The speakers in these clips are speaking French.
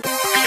Thank you.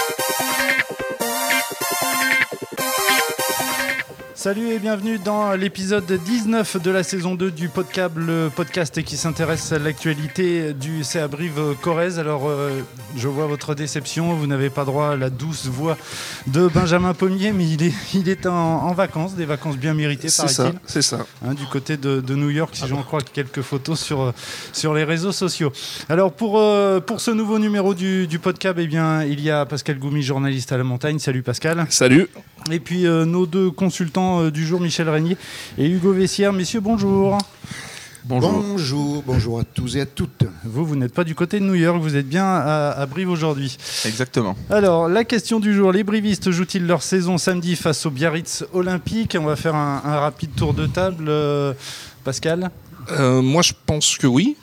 Salut et bienvenue dans l'épisode 19 de la saison 2 du podcast, le podcast qui s'intéresse à l'actualité du CA Brive Corrèze. Alors, euh, je vois votre déception, vous n'avez pas droit à la douce voix de Benjamin Pommier, mais il est, il est en, vacances, des vacances bien méritées, C'est ça, c'est ça. Hein, du côté de, New York, si j'en crois quelques photos sur, sur les réseaux sociaux. Alors, pour, euh, pour ce nouveau numéro du, du podcast, eh bien, il y a Pascal Goumi, journaliste à la montagne. Salut Pascal. Salut. Et puis euh, nos deux consultants euh, du jour, Michel Régnier et Hugo Vessière. Messieurs, bonjour. Bonjour. bonjour. Bonjour, à tous et à toutes. Vous, vous n'êtes pas du côté de New York, vous êtes bien à, Brive aujourd'hui. Exactement. Alors, la question du jour, les brivistes jouent-ils leur saison samedi face au Biarritz Olympique On va faire un, rapide tour de table. Euh, Pascal Moi, je pense que oui.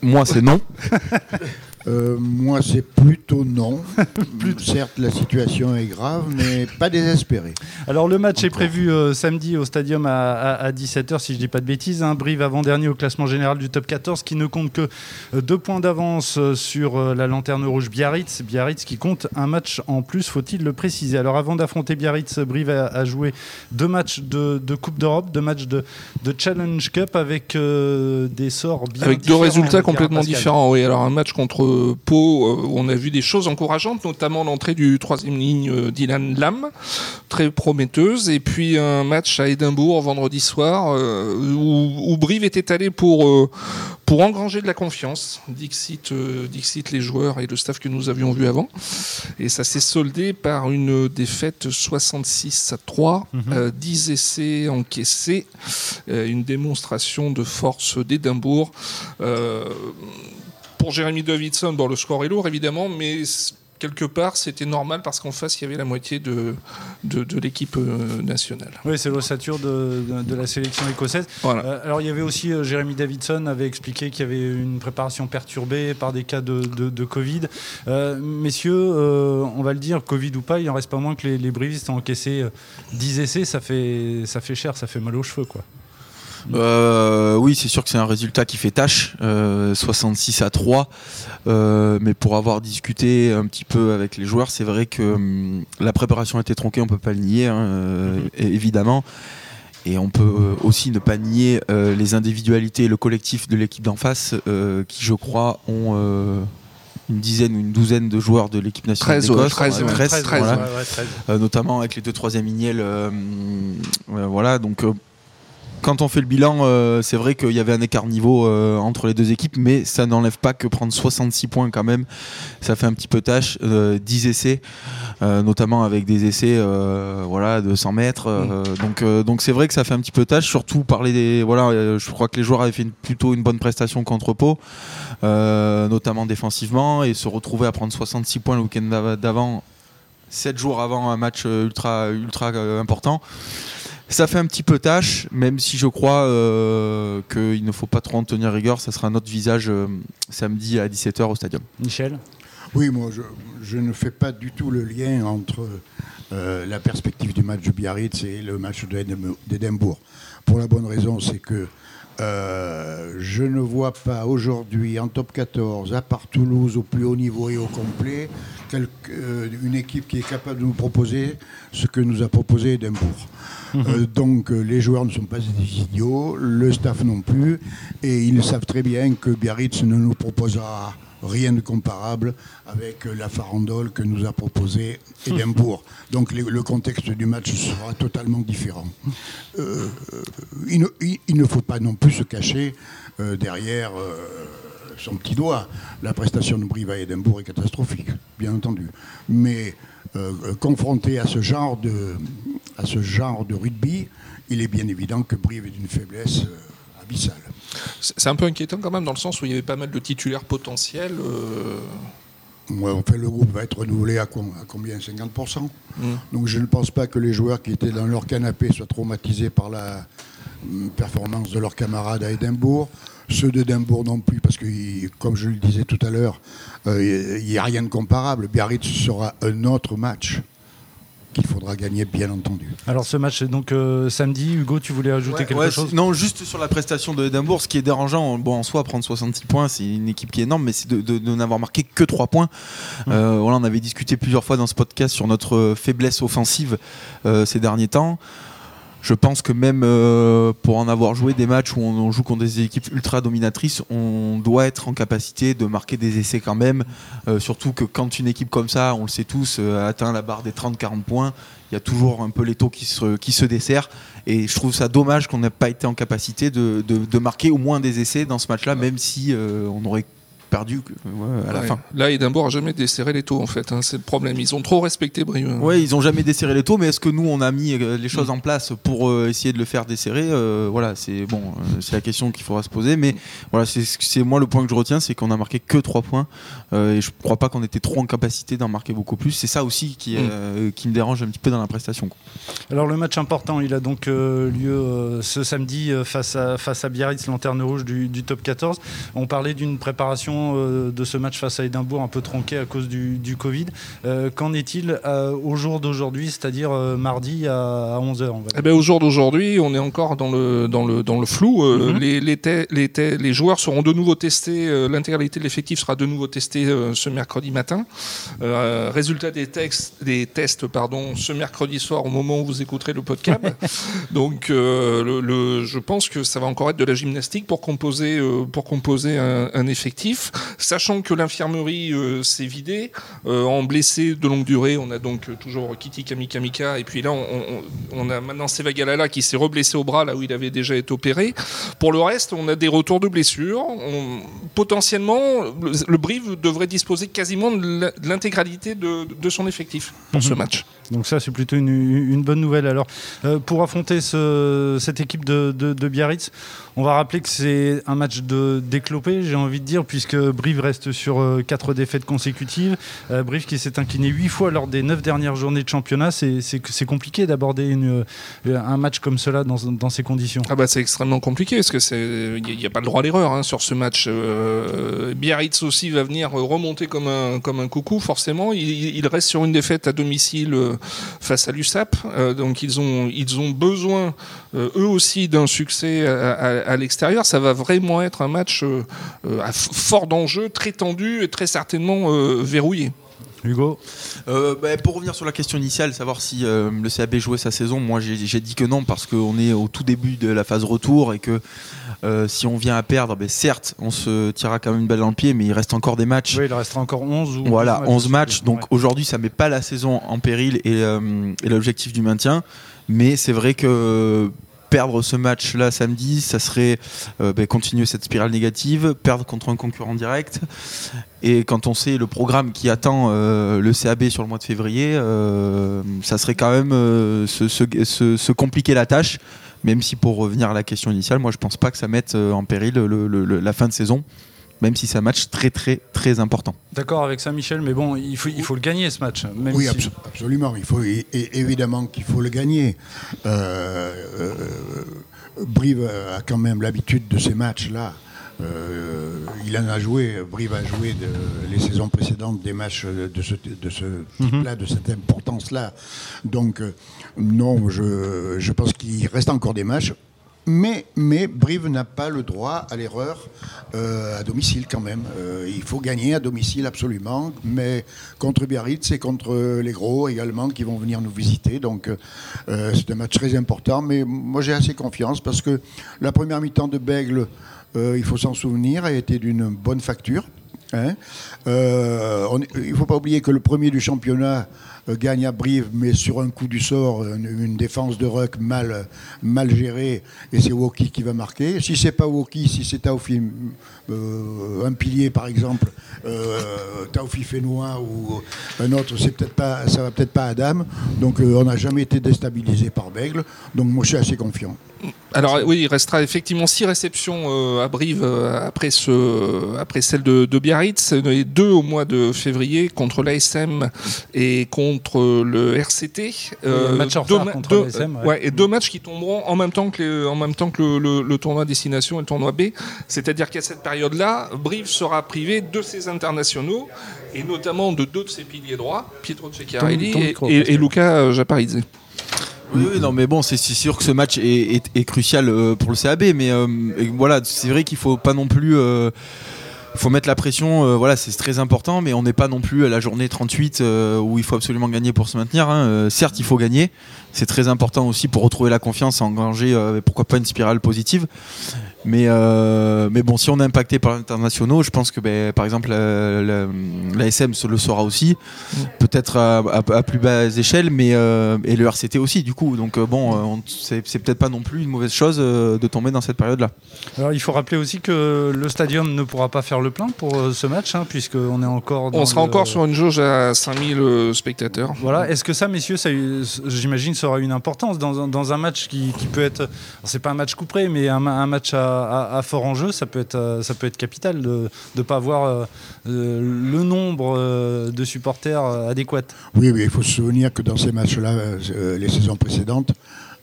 Moi, c'est non. Euh, moi, c'est plutôt non. Certes, la situation est grave, mais pas désespérée. Alors, le match est prévu euh, samedi au stadium à, 17h, si je ne dis pas de bêtises. Un Brive avant-dernier au classement général du top 14 qui ne compte que euh, deux points d'avance sur la lanterne rouge Biarritz. Biarritz qui compte un match en plus, faut-il le préciser. Alors, avant d'affronter Biarritz, Brive a, joué deux matchs de, Coupe d'Europe, deux matchs de, Challenge Cup avec des sorts bien Avec deux résultats complètement différents, oui. Alors, un match contre Pau, euh, on a vu des choses encourageantes, notamment l'entrée du troisième ligne euh, Dylan Lam, très prometteuse, et puis un match à Édimbourg vendredi soir euh, où, Brive était allé pour, pour engranger de la confiance. Dixit, Dixit les joueurs et le staff que nous avions vu avant. Et ça s'est soldé par une défaite 66 à 3, 10 mhm. essais encaissés, une démonstration de force d'Édimbourg pour Jérémy Davidson, bon, le score est lourd évidemment, mais quelque part, c'était normal parce qu'en face, il y avait la moitié de, de, l'équipe euh, nationale. Oui, c'est l'ossature de, de, la sélection écossaise. Euh, alors, il y avait aussi euh, Jérémy Davidson avait expliqué qu'il y avait une préparation perturbée par des cas de, Covid. messieurs, on va le dire, Covid ou pas, il en reste pas moins que les, les brivistes ont encaissé 10 essais. Ça fait, ça fait cher, ça fait mal aux cheveux, quoi. Euh, oui, c'est sûr que c'est un résultat qui fait tâche, 66 euh, à 3. Euh, mais pour avoir discuté un petit peu avec les joueurs, c'est vrai que hum, la préparation a été tronquée, on peut pas le nier, hein, mhm. évidemment. Et on peut aussi ne pas nier les individualités et le collectif de l'équipe d'en face, qui je crois ont une dizaine ou une douzaine de joueurs de l'équipe nationale 13, 13, 13, notamment avec les deux troisième Ignel. voilà, donc quand on fait le bilan, euh, c'est vrai qu'il y avait un écart niveau euh, entre les deux équipes, mais ça n'enlève pas que prendre 66 points quand même, ça fait un petit peu tâche. 10 euh, essais, notamment avec des essais voilà, de 100 mètres. Mm. donc donc c'est vrai que ça fait un petit peu tâche, surtout parler des. Voilà, je crois que les joueurs avaient fait plutôt une bonne prestation contre Pau, notamment défensivement, et se retrouver à prendre 66 points le week-end d'avant, 7 jours avant un match ultra, ultra important. Ça fait un petit peu tâche, même si je crois euh, qu'il ne faut pas trop en tenir rigueur. Ça sera notre visage euh, samedi à 17h au stadium. Michel? Oui, moi je, ne fais pas du tout le lien entre euh, la perspective du match de Biarritz et le match d'Edimbourg. Pour la bonne raison, c'est que je ne vois pas aujourd'hui en top 14, à part Toulouse au plus haut niveau et au complet, une équipe qui est capable de nous proposer ce que nous a proposé Edimbourg. Mhm. Euh, donc euh, les joueurs ne sont pas des idiots, le staff non plus, et ils savent très bien que Biarritz ne nous proposera rien de comparable avec euh, la farandole que nous a proposé Edimbourg. Donc le contexte du match sera totalement différent. il, ne, faut pas non plus se cacher derrière son petit doigt. La prestation de Brive à Edimbourg est catastrophique, bien entendu. Mais confronté à ce genre de, à ce genre de rugby, il est bien évident que Brive est d'une faiblesse euh, abyssale. C'est un peu inquiétant quand même dans le sens où il y avait pas mal de titulaires potentiels. Euh... Ouais, fait, le groupe va être renouvelé à, combien? 50% mmh. Donc je ne pense pas que les joueurs qui étaient dans leur canapé soient traumatisés par la hum, performance de leurs camarades à Édimbourg. Ceux d'Édimbourg non plus, parce que, comme je le disais tout à l'heure, euh, il n'y a rien de comparable. Biarritz sera un autre match qu'il faudra gagner, bien entendu. Alors ce match est donc euh, samedi. Hugo, tu voulais ajouter quelque chose? Non, juste sur la prestation de Edimbourg, ce qui est dérangeant, bon, en soi, prendre 66 points, c'est une équipe qui est énorme, mais c'est de, n'avoir marqué que 3 points. Euh, voilà, on avait discuté plusieurs fois dans ce podcast sur notre faiblesse offensive euh, ces derniers temps. Je pense que même pour en avoir joué des matchs où on, joue contre des équipes ultra dominatrices, on doit être en capacité de marquer des essais quand même. surtout que quand une équipe comme ça, on le sait tous, atteint la barre des 30-40 points, il y a toujours un peu l'étau qui se, qui se dessert. Et je trouve ça dommage qu'on n'ait pas été en capacité de, de, marquer au moins des essais dans ce match-là, même si euh, on aurait perdu à la fin. Là, Edimbourg a jamais desserré les taux en fait. Hein, c'est le problème. Ils ont trop respecté Brieux. Oui, ils ont jamais desserré les taux, mais est-ce que nous on a mis euh, les choses mm. en place pour euh, essayer de le faire desserrer euh, Voilà, c'est bon, c'est la question qu'il faudra se poser. Mais voilà, c'est moi le point que je retiens, c'est qu'on a marqué que 3 points et je crois pas qu'on était trop en capacité d'en marquer beaucoup plus. C'est ça aussi qui, mm. qui me dérange un petit peu dans la prestation. Alors le match important, il a donc lieu ce samedi face à face à Biarritz, lanterne rouge du, du top 14. On parlait d'une préparation euh, de ce match face à Édimbourg un peu tronqué à cause du, Covid. Euh, qu'en est-il euh, au jour d'aujourd'hui, c'est-à-dire mardi à, 11h eh ben, Au jour d'aujourd'hui, on est encore dans le, dans le, dans le flou. Les, les, les, joueurs seront de nouveau testés, l'intégralité de l'effectif sera de nouveau testée ce mercredi matin. résultat des, textes, des tests pardon, ce mercredi soir au moment où vous écouterez le podcast. Donc le, je pense que ça va encore être de la gymnastique pour composer, pour composer un effectif sachant que l'infirmerie euh, s'est vidée. Euh, en blessé de longue durée, on a donc euh, toujours Kitty Kamikamika, et puis là, on, a maintenant Sevagalala qui s'est reblessé au bras là où il avait déjà été opéré. Pour le reste, on a des retours de blessures. potentiellement, le, Brive devrait disposer quasiment de l'intégralité de, son effectif pour ce mhm. match. Donc ça, c'est plutôt une, bonne nouvelle. Alors, pour affronter cette équipe de, Biarritz, on va rappeler que c'est un match de déclopé, j'ai envie de dire, puisque Brive reste sur euh, quatre défaites consécutives. Euh, Brive qui s'est incliné huit fois lors des neuf dernières journées de championnat. C'est compliqué d'aborder euh, un match comme cela dans, ces conditions. Ah bah c'est extrêmement compliqué parce que il n'y a, pas le droit à l'erreur hein, sur ce match. Biarritz aussi va venir remonter comme un, comme un coucou, forcément. Il, reste sur une défaite à domicile face à l'USAP. donc ils ont, besoin eux aussi d'un succès à l'extérieur, ça va vraiment être un match euh, euh, à fort d'enjeux, très tendu et très certainement euh, verrouillé. Hugo bah, Pour revenir sur la question initiale, savoir si le CAB jouait sa saison, moi j'ai dit que non parce qu'on est au tout début de la phase retour et que si on vient à perdre, ben, certes on se tirera quand même une balle dans le pied, mais il reste encore des matchs. Oui, il restera encore 11 ou Voilà, 11 matchs. Donc aujourd'hui ça met pas la saison en péril et, et l'objectif du maintien. Mais c'est vrai que perdre ce match-là samedi, ça serait euh, ben, continuer cette spirale négative, perdre contre un concurrent direct. Et quand on sait le programme qui attend euh, le CAB sur le mois de février, euh, ça serait quand même se, compliquer la tâche. Même si pour revenir à la question initiale, moi je pense pas que ça mette en péril la fin de saison même si c'est un match très très très important. D'accord avec ça Michel, mais bon, il faut, il faut le gagner ce match. oui, absolument, il faut, évidemment qu'il faut le gagner. Euh, euh, Brive a quand même l'habitude de ces matchs-là. Euh, il en a joué, Brive a joué les saisons précédentes des matchs de ce, de ce mhm. type-là, de cette importance-là. Donc, non, je, je pense qu'il reste encore des matchs. Mais, Brive n'a pas le droit à l'erreur euh, à domicile quand même. Euh, il faut gagner à domicile absolument, mais contre Biarritz et contre les gros également qui vont venir nous visiter. Donc euh, c'est un match très important, mais moi j'ai assez confiance parce que la première mi-temps de Bègle, il faut s'en souvenir, a été d'une bonne facture. Hein. il ne faut pas oublier que le premier du championnat euh, gagne à Brive, mais sur un coup du sort, une, défense de Ruck mal, gérée, et c'est Woki qui va marquer. Si c'est pas Woki, si c'est Taufi, euh, un pilier par exemple, euh, Taufi Fénois ou un autre, c'est peut-être pas, ça va peut-être pas Adam. Donc on n'a jamais été déstabilisé par Bègle. Donc moi je suis assez confiant. Alors oui, il restera effectivement six réceptions euh, à Brive euh, après, ce, après celle de, de Biarritz, et deux au mois de février contre l'ASM et contre le RCT. Euh, match en deux, contre l'ASM. Ouais. ouais. et deux matchs qui tomberont en même temps que, les, en même temps que le, le, le, tournoi destination et le tournoi B. C'est-à-dire qu'à cette période-là, Brive sera privé de ses internationaux et notamment de deux de ses piliers droits, Pietro Ceccarelli et, et, et, Luca Japarizze. Oui, non, mais bon, c'est sûr que ce match est, crucial euh, pour le CAB, mais euh, voilà, c'est vrai qu'il faut pas non plus. Euh, faut mettre la pression, voilà, c'est très important, mais on n'est pas non plus à la journée 38 euh, où il faut absolument gagner pour se maintenir. Hein. Certes, il faut gagner, c'est très important aussi pour retrouver la confiance, engager, pourquoi pas une spirale positive. Mais, mais bon, si on est impacté par l'internationaux, je pense que ben, par exemple la, la, la, SM le saura aussi, mmh. peut-être à, à, à, plus basse échelle, mais et le RCT aussi du coup. Donc bon, c'est peut-être pas non plus une mauvaise chose de tomber dans cette période-là. Alors il faut rappeler aussi que le stadium ne pourra pas faire le plein pour euh, ce match, hein, puisqu'on est encore. on sera le... encore sur une jauge à 5000 euh, spectateurs. Voilà. Est-ce que ça, messieurs, ça, j'imagine, ça aura une importance dans, dans un match qui, qui, peut être. C'est pas un match couperé, mais un, un match à, à, fort enjeu, ça peut être, ça peut être capital de ne pas avoir euh, le nombre euh, de supporters adéquat. Oui, il faut se souvenir que dans ces matchs-là, euh, les saisons précédentes,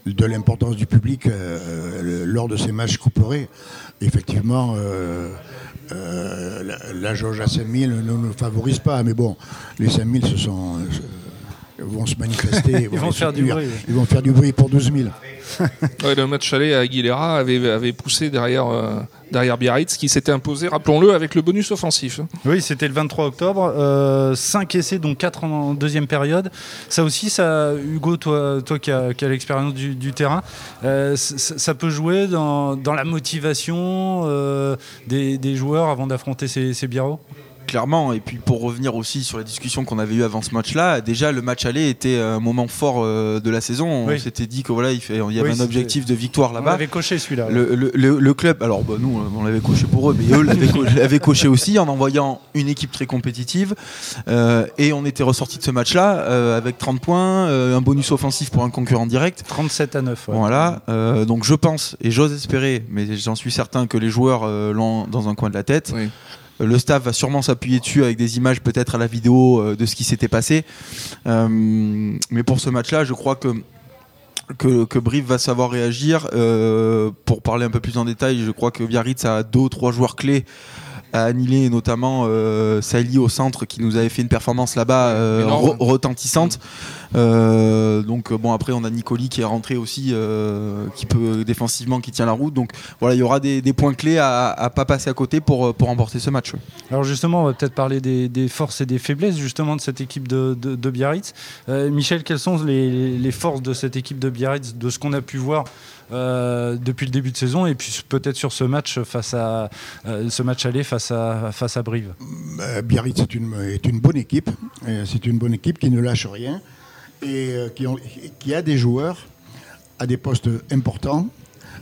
de l'importance du public euh, lors de ces matchs couperés. Effectivement, euh, euh, la, la, jauge à 5000 ne nous favorise pas, mais bon, les 5000 se sont, vont se manifester, ils, vont, vont faire du bruit. Ils vont faire du bruit pour 12 000. ouais, le match aller à Aguilera avait, avait poussé derrière, euh, derrière Biarritz qui s'était imposé, rappelons-le, avec le bonus offensif. Oui, c'était le 23 octobre. Euh, 5 essais, donc 4 en deuxième période. Ça aussi, ça, Hugo, toi, toi qui as, as l'expérience du, du, terrain, euh, ça peut jouer dans, dans la motivation euh, des, des, joueurs avant d'affronter ces, ces Biarros? Clairement. Et puis pour revenir aussi sur les discussions qu'on avait eues avant ce match-là, déjà le match aller était un moment fort euh, de la saison. Oui. On s'était dit que voilà, il, fait, il y avait oui, un objectif de victoire là-bas. On l'avait coché celui-là. Le, le, le, le, club, alors bah, nous on l'avait coché pour eux, mais eux l'avaient co coché aussi en envoyant une équipe très compétitive. Euh, et on était ressorti de ce match-là euh, avec 30 points, euh, un bonus offensif pour un concurrent direct. 37 à 9. Ouais. Voilà. Euh, donc je pense et j'ose espérer, mais j'en suis certain que les joueurs euh, l'ont dans un coin de la tête. Oui le staff va sûrement s'appuyer dessus avec des images peut-être à la vidéo euh, de ce qui s'était passé. Euh, mais pour ce match-là, je crois que que, va savoir réagir. Euh, pour parler un peu plus en détail, je crois que Biarritz a deux ou trois joueurs clés à annihiler, notamment euh, Sali au centre qui nous avait fait une performance là-bas euh, re retentissante. Euh, donc bon après on a Nicoli qui est rentré aussi, euh, qui peut défensivement qui tient la route. Donc voilà il y aura des, des points clés à, à, pas passer à côté pour pour remporter ce match. Alors justement on va peut-être parler des, des, forces et des faiblesses justement de cette équipe de, de, de Biarritz. Euh, Michel quelles sont les, les, forces de cette équipe de Biarritz de ce qu'on a pu voir euh, depuis le début de saison et puis peut-être sur ce match face à euh, ce match aller face à face à Brive. Euh, Biarritz est une est une bonne équipe, c'est une bonne équipe qui ne lâche rien et qui, ont, qui a des joueurs à des postes importants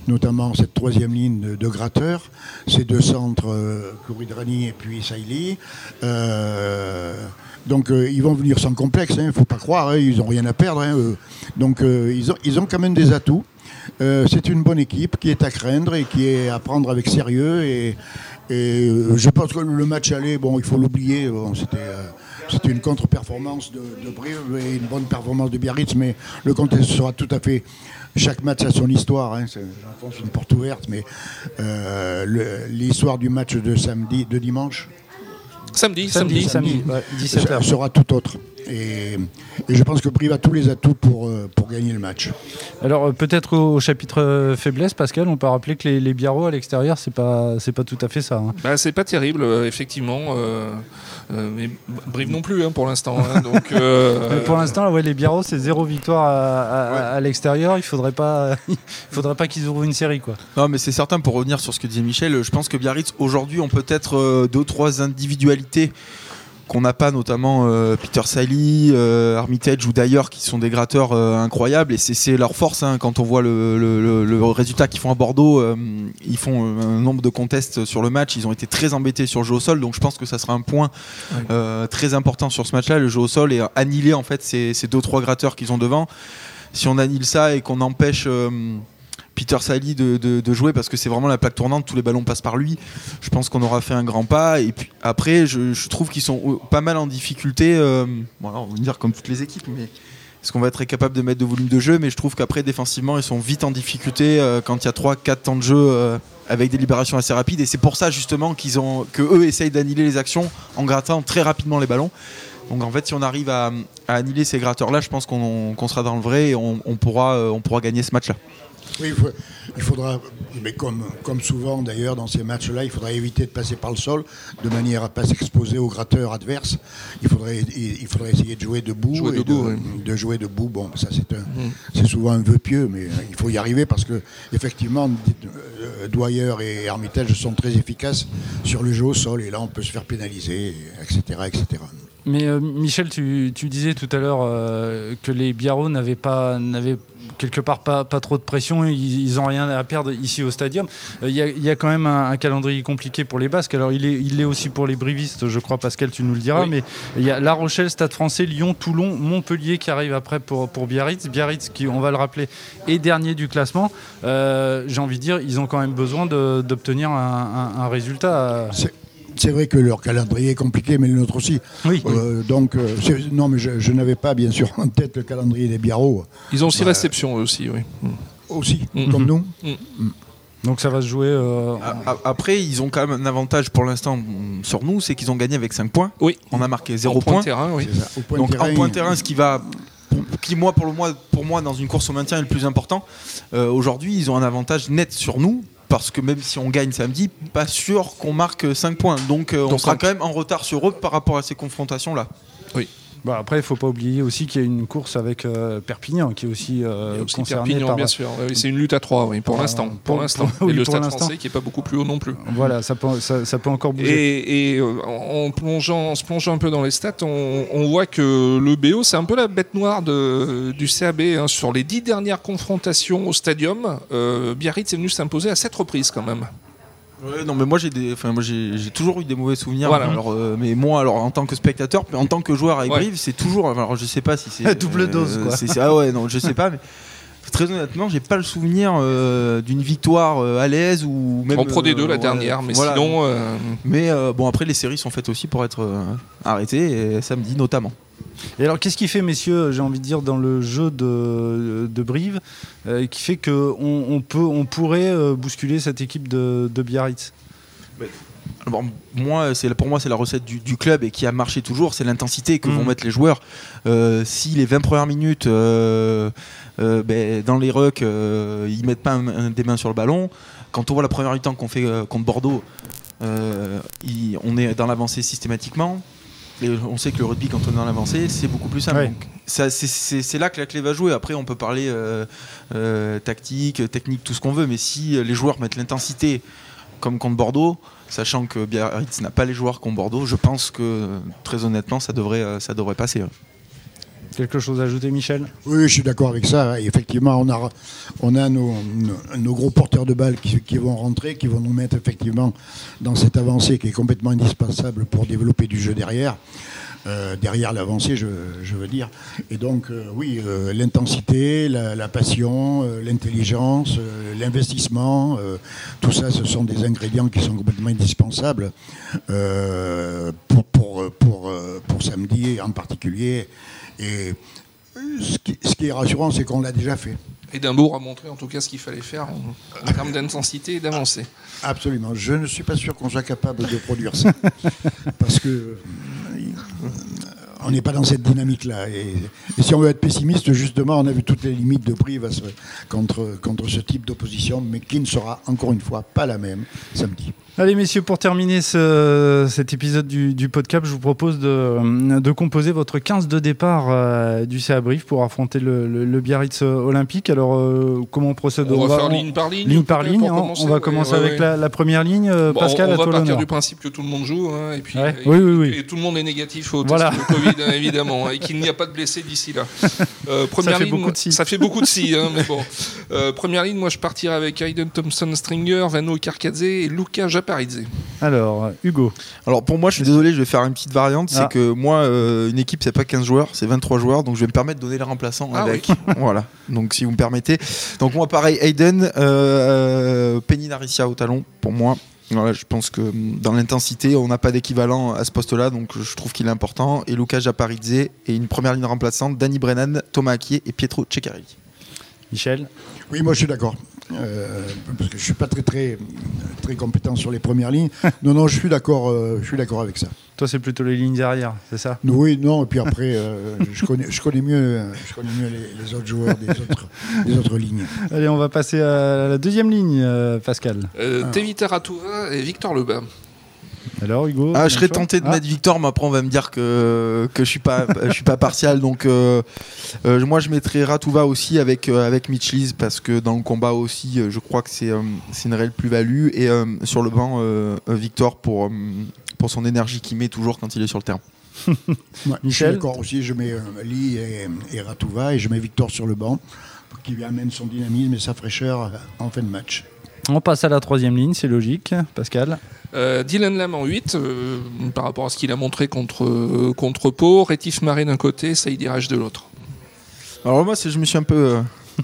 notamment cette troisième ligne de, gratteurs, ces deux centres, euh, et puis Saïli. Donc ils vont venir sans complexe, il hein, ne faut pas croire, hein, ils n'ont rien à perdre. Hein, donc ils, ont, ils ont quand même des atouts. C'est une bonne équipe qui est à craindre et qui est à prendre avec sérieux. Et, et je pense que le match aller, bon, il faut l'oublier, c'était c'était une contre-performance de, Brive et une bonne performance de Biarritz, mais le contexte sera tout à fait. Chaque match a son histoire, hein, j'enfonce une porte ouverte, mais euh, l'histoire du match de samedi, de dimanche. Samedi, samedi, samedi, samedi ouais, 17h. sera tout autre. Et, et, je pense que Brive a tous les atouts pour, euh, pour gagner le match. Alors peut-être au chapitre euh, faiblesse, Pascal, on peut rappeler que les, les Biarros à l'extérieur, c'est pas c'est pas tout à fait ça. Hein. Bah, c'est pas terrible, euh, effectivement. Euh, mais Brive non plus hein, pour l'instant. Hein, donc pour l'instant, ouais, les Biarros, c'est zéro victoire à, à, ouais. à l'extérieur. Il faudrait pas il faudrait pas qu'ils ouvrent une série quoi. Non, mais c'est certain pour revenir sur ce que disait Michel. Je pense que Biarritz aujourd'hui ont peut-être deux trois individualités qu'on n'a pas, notamment euh, Peter Sally, euh, Armitage ou d'ailleurs, qui sont des gratteurs euh, incroyables. Et c'est leur force hein, quand on voit le, le, le résultat qu'ils font à Bordeaux. Ils font un nombre de contests sur le match. Ils ont été très embêtés sur le jeu au sol. Donc je pense que ça sera un point très important sur ce match-là. Le jeu au sol et annihiler en fait ces, ces deux trois gratteurs qu'ils ont devant. Si on annule ça et qu'on empêche Peter Sally de, jouer parce que c'est vraiment la plaque tournante, tous les ballons passent par lui. Je pense qu'on aura fait un grand pas. Et puis après, je, trouve qu'ils sont pas mal en difficulté. voilà, on va dire comme toutes les équipes, mais est-ce qu'on va être capable de mettre de volume de jeu? Mais je trouve qu'après, défensivement, ils sont vite en difficulté quand il y a 3-4 temps de jeu avec des libérations assez rapides. Et c'est pour ça justement qu'ils ont eux essayent d'annihiler les actions en grattant très rapidement les ballons. Donc en fait, si on arrive à, annihiler ces gratteurs-là, je pense qu'on sera dans le vrai et euh, on pourra gagner ce match-là. Oui, il, faudra, mais comme, comme souvent d'ailleurs dans ces matchs-là, il faudra éviter de passer par le sol de manière à ne pas s'exposer aux gratteurs adverses. Il faudrait, il, faudrait essayer de jouer debout. et de, jouer debout. Bon, ça c'est souvent un vœu pieux, mais il faut y arriver parce que effectivement, euh, Dwyer et Hermitage sont très efficaces sur le jeu au sol et là on peut se faire pénaliser, etc. etc. Mais euh, Michel, tu, disais tout à l'heure euh, que les Biarros n'avaient pas, n'avaient quelque part pas, pas trop de pression, ils n'ont rien à perdre ici au stadium. Euh, il y, a quand même un, calendrier compliqué pour les Basques. Alors il est, il est aussi pour les brivistes, je crois, Pascal, tu nous le diras. Mais il y a La Rochelle, Stade français, Lyon, Toulon, Montpellier qui arrive après pour, pour Biarritz. Biarritz, qui, on va le rappeler, est dernier du classement. J'ai envie de dire, ils ont quand même besoin d'obtenir un, un, résultat c'est vrai que leur calendrier est compliqué, mais le nôtre aussi. Oui. Euh, donc, euh, non, mais je, n'avais pas, bien sûr, en tête le calendrier des Biarros. Ils ont aussi bah, réception, aussi, oui. Aussi, mm. comme nous. Mm. Mm. Donc ça va se jouer. Euh, après, ils ont quand même un avantage pour l'instant sur nous, c'est qu'ils ont gagné avec 5 points. Oui. On a marqué 0 points. Terrain, oui. Donc en point terrain, ce qui va qui moi pour, le, pour moi dans une course au maintien est le plus important. Aujourd'hui, ils ont un avantage net sur nous parce que même si on gagne samedi, pas sûr qu'on marque 5 points. Donc, euh, on sera quand même en retard sur eux par rapport à ces confrontations-là. Oui. Bah après, il ne faut pas oublier aussi qu'il y a une course avec euh, Perpignan qui est aussi, euh, concerné Perpignan, bien sûr. c'est une lutte à trois, oui, pour l'instant. Pour, l'instant. et le Stade français qui n'est pas beaucoup plus haut non plus. Voilà, ça peut, ça, peut encore bouger. Et, euh, en, plongeant, se plongeant un peu dans les stats, on, voit que le BO, c'est un peu la bête noire de, du CAB. Hein. Sur les dix dernières confrontations au Stadium, Biarritz est venu s'imposer à sept reprises quand même non mais moi j'ai des, enfin moi j'ai toujours eu des mauvais souvenirs. Alors, euh, mais moi alors en tant que spectateur, en tant que joueur avec Brive, c'est toujours. Alors je sais pas si c'est double euh, dose quoi. ah ouais non je sais pas mais. Très honnêtement, j'ai pas le souvenir euh, d'une victoire à l'aise ou même en Pro D2 la dernière, mais sinon. Mais bon après les séries sont faites aussi pour être arrêtées et samedi notamment. Et alors, qu'est-ce qui fait, messieurs, j'ai envie de dire, dans le jeu de, Brive, euh, qui fait qu'on on peut, on pourrait euh, bousculer cette équipe de, Biarritz? Moi, c'est pour moi, c'est la recette du, club et qui a marché toujours, c'est l'intensité que vont mmh. mettre les joueurs. Euh, si les 20 premières minutes, ben, dans les rucks, ils mettent pas des mains sur le ballon, quand on voit la première mi-temps qu'on fait contre Bordeaux, on est dans l'avancée systématiquement on sait que le rugby, quand on est dans l'avancée, c'est beaucoup plus simple. C'est là que la clé va jouer. Après, on peut parler euh, euh, tactique, technique, tout ce qu'on veut, mais si les joueurs mettent l'intensité comme contre Bordeaux, sachant que Biarritz n'a pas les joueurs contre Bordeaux, je pense que très honnêtement, ça devrait, euh, ça devrait passer. Quelque chose à ajouter, Michel? Oui, je suis d'accord avec ça. effectivement, on a, nos, gros porteurs de balles qui, vont rentrer, qui vont nous mettre effectivement dans cette avancée qui est complètement indispensable pour développer du jeu derrière. Euh, derrière l'avancée, je, veux dire. Et donc, euh, oui, euh, l'intensité, la, passion, l'intelligence, l'investissement, tout ça, ce sont des ingrédients qui sont complètement indispensables pour, pour, pour, pour samedi en particulier. Et ce qui, est rassurant, c'est qu'on l'a déjà fait. Édimbourg a montré en tout cas ce qu'il fallait faire en, termes d'intensité et d'avancer. Absolument. Je ne suis pas sûr qu'on soit capable de produire ça. parce que euh, on n'est pas dans cette dynamique-là. Et, si on veut être pessimiste, justement, on a vu toutes les limites de contre, contre ce type d'opposition, mais qui ne sera encore une fois pas la même samedi. Allez messieurs, pour terminer cet épisode du, du, podcast, je vous propose de, composer votre 15 de départ euh, du CA Brief pour affronter le, Biarritz Olympique. Alors euh, comment on procède? On va faire ligne par ligne. Ligne par ligne, hein. on va commencer avec La, première ligne. Euh, Pascal, on, va partir du principe que tout le monde joue hein, et, puis, oui, oui, et, tout le monde est négatif au test de Covid hein, évidemment et qu'il n'y a pas de blessés d'ici là. première ça fait beaucoup de si. Ça fait beaucoup de si, mais bon. première ligne, moi je partirai avec Aiden Thompson Stringer, Vano Karkadze et Luca Jap Alors, Hugo. Alors pour moi, je suis désolé, je vais faire une petite variante. C'est Ah. que moi, euh, une équipe, c'est pas 15 joueurs, c'est 23 joueurs. Donc je vais me permettre de donner les remplaçants Ah avec. voilà. Donc si vous me permettez. Donc moi, pareil, Hayden, euh, Penny Naricia au talon, pour moi. Voilà, je pense que hum, dans l'intensité, on n'a pas d'équivalent à ce poste-là, donc je trouve qu'il est important. Et Lucas Japaridze et une première ligne remplaçante, Danny Brennan, Thomas Akier et Pietro Ceccarelli. Michel. Oui, moi je suis d'accord. Euh, parce que je suis pas très très très compétent sur les premières lignes. Non, non, je suis d'accord. euh, je suis d'accord avec ça. Toi, c'est plutôt les lignes derrière, c'est ça? Oui, non, et puis après, euh, je connais, je connais mieux, je connais mieux les, les autres joueurs des autres, des autres lignes. Allez, on va passer à la deuxième ligne, Pascal. Euh, Ah. Tevita Ratouva et Victor Lebas. Alors, Hugo Ah, je serais tenté de Ah, mettre Victor, mais après on va me dire que, que je suis pas je suis pas partial. Donc euh, euh, moi je mettrais Ratouva aussi avec euh, avec Mitchlis parce que dans le combat aussi, euh, je crois que c'est euh, c'est une réelle plus-value et euh, sur le banc Victor pour euh, pour son énergie qu'il met toujours quand il est sur le terrain. Ouais, je suis Michel d'accord aussi. Je mets euh, Lee et, et Ratouva et je mets Victor sur le banc pour qu'il amène son dynamisme et sa fraîcheur en fin de match. On passe à la troisième ligne, c'est logique. Pascal. Euh, Dylan Lam en 8, euh, par rapport à ce qu'il a montré contre, euh, contre Pau. Rétif Marais d'un côté, Saïd Iraj de l'autre. Alors moi c'est- je me suis un peu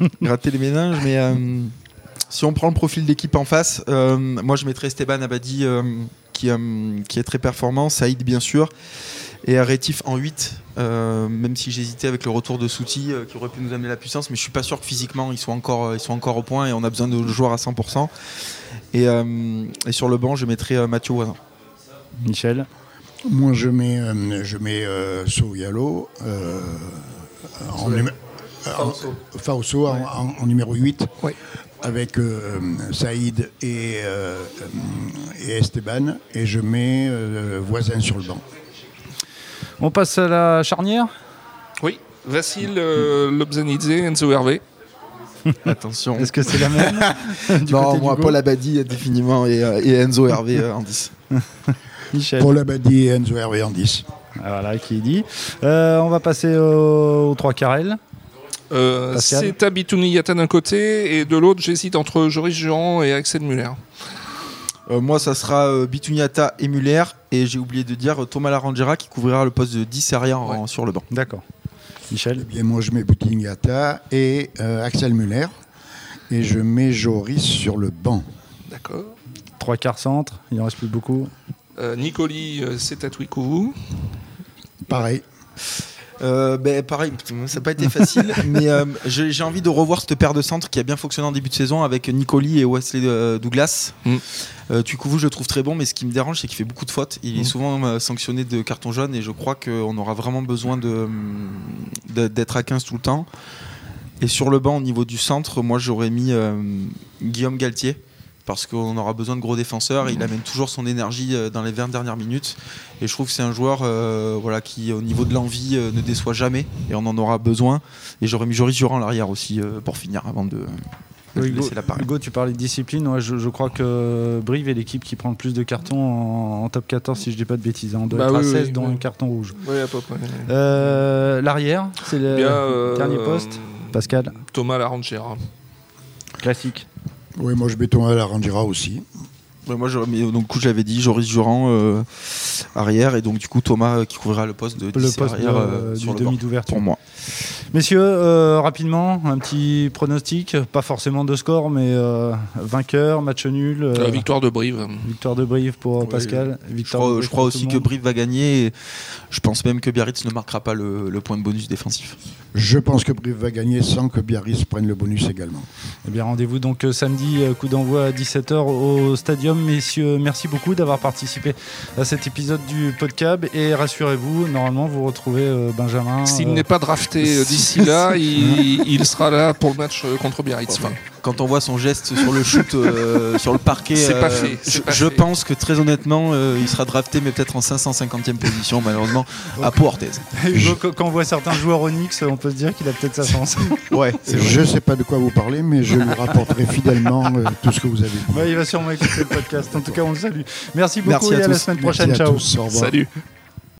euh, gratté les méninges, mais euh, si on prend le profil d'équipe en face, euh, moi je mettrais Esteban Abadi euh, qui, euh, qui est très performant, Saïd bien sûr, et Rétif en 8, euh, même si j'hésitais avec le retour de Souti euh, qui aurait pu nous amener la puissance, mais je suis pas sûr que physiquement ils soient encore, euh, ils soient encore au point et on a besoin de joueurs à 100%. Et, euh, et sur le banc je mettrais euh, Mathieu Voisin. Michel. Moi, je mets, euh, je mets euh, Souyalo euh, en, en- Fausto en, en- en numéro 8 Oui. Avec euh, Saïd et, euh, et Esteban et je mets euh, Voisin sur le banc. On passe à la charnière? Oui, Vassil euh, Lobzanidze, Enzo Hervé. Attention. Est-ce que c'est la même? Du non, côté moi Paul Abadi définitivement et, et Enzo Hervé euh, en 10. Michel. Paul Abadi et Enzo Hervé en 10. Ah, Voilà, qui est dit. Euh, on va passer au- aux trois carrels. Euh, c'est Abitouni Yata d'un côté et de l'autre, j'hésite entre Joris Durand et Axel Muller. Euh, moi, ça sera euh, Bituniata et Muller. Et j'ai oublié de dire euh, Thomas Larangera qui couvrira le poste de 10 arrière en- sur le banc. D'accord. Michel. Eh bien, moi, je mets Boutingata et euh, Axel Muller et je mets Joris sur le banc. D'accord. Trois quarts centre, il en reste plus beaucoup. Euh, Nicoli, euh, c'est Tatouikou. Pareil. Euh, ben, pareil, ça n'a pas été facile, mais euh, j'ai envie de revoir cette paire de centres qui a bien fonctionné en début de saison avec Nicoli et Wesley euh, Douglas. Mm. Euh, Tukouvou, je le trouve très bon, mais ce qui me dérange, c'est qu'il fait beaucoup de fautes. Il est Mm. souvent sanctionné de carton jaune et je crois qu'on aura vraiment besoin de- de- d'être à 15 tout le temps. Et sur le banc, au niveau du centre, moi j'aurais mis Guillaume Galtier. Parce qu'on aura besoin de gros défenseurs. Il amène toujours son énergie euh, dans les 20 dernières minutes. Et je trouve que c'est un joueur euh, voilà, qui, au niveau de l'envie, euh, ne déçoit jamais. Et on en aura besoin. Et j'aurais mis Joris Durand à l'arrière aussi euh, pour finir avant de, lui Hugo, laisser la parole. Hugo, tu parlais de discipline. Ouais, je, je crois que Brive est l'équipe qui prend le plus de cartons en, en top 14, si je dis pas de bêtises. hein. On doit Bah être à oui, 16 oui, dont oui. un carton rouge. Oui, à peu près. Euh, L'arrière, c'est le Bien, euh, dernier poste. Pascal, Thomas Larangera. classique. Oui, moi, je mets Thomas Larangera aussi. Ouais, moi, j'aurais mis, donc, du coup, j'avais dit Joris Durand euh, arrière. Et donc, du coup, Thomas euh, qui couvrira le poste de 10 Le poste arrière de- euh, du le demi d'ouverture. pour moi. Messieurs, euh, rapidement, un petit pronostic, pas forcément de score, mais euh, vainqueur, match nul, euh, victoire de Brive. victoire de Brive pour Oui. Pascal. Je Victoire de crois, je crois aussi que. Brive va gagner. Et je pense même que Biarritz ne marquera pas le, le point de bonus défensif. Je pense que Brive va gagner sans que Biarritz prenne le bonus également. Eh bien, rendez-vous donc samedi, coup d'envoi à 17h au Stadium. Messieurs, merci beaucoup d'avoir participé à cet épisode du podcast. Et rassurez-vous, normalement, vous retrouvez euh, Benjamin. S'il euh, n'est pas drafté euh, d'ici là, il, il sera là pour le match contre Biarritz. Enfin, quand on voit son geste sur le shoot, euh, sur le parquet, C'est pas euh, fait, je, pas je fait. pense que très honnêtement, euh, il sera drafté, mais peut-être en 550e position, malheureusement, à Pau Orthez. Hugo, quand on voit certains joueurs Onyx, on peut se dire qu'il a peut-être sa chance. Ouais, Je ne sais pas de quoi vous parlez, mais je lui rapporterai fidèlement euh, tout ce que vous avez dit. Ouais, il va sûrement écouter le podcast. En tout cas, on le salue. Merci beaucoup Merci à et à la semaine Merci prochaine. à Ciao. tous. Au revoir. Salut.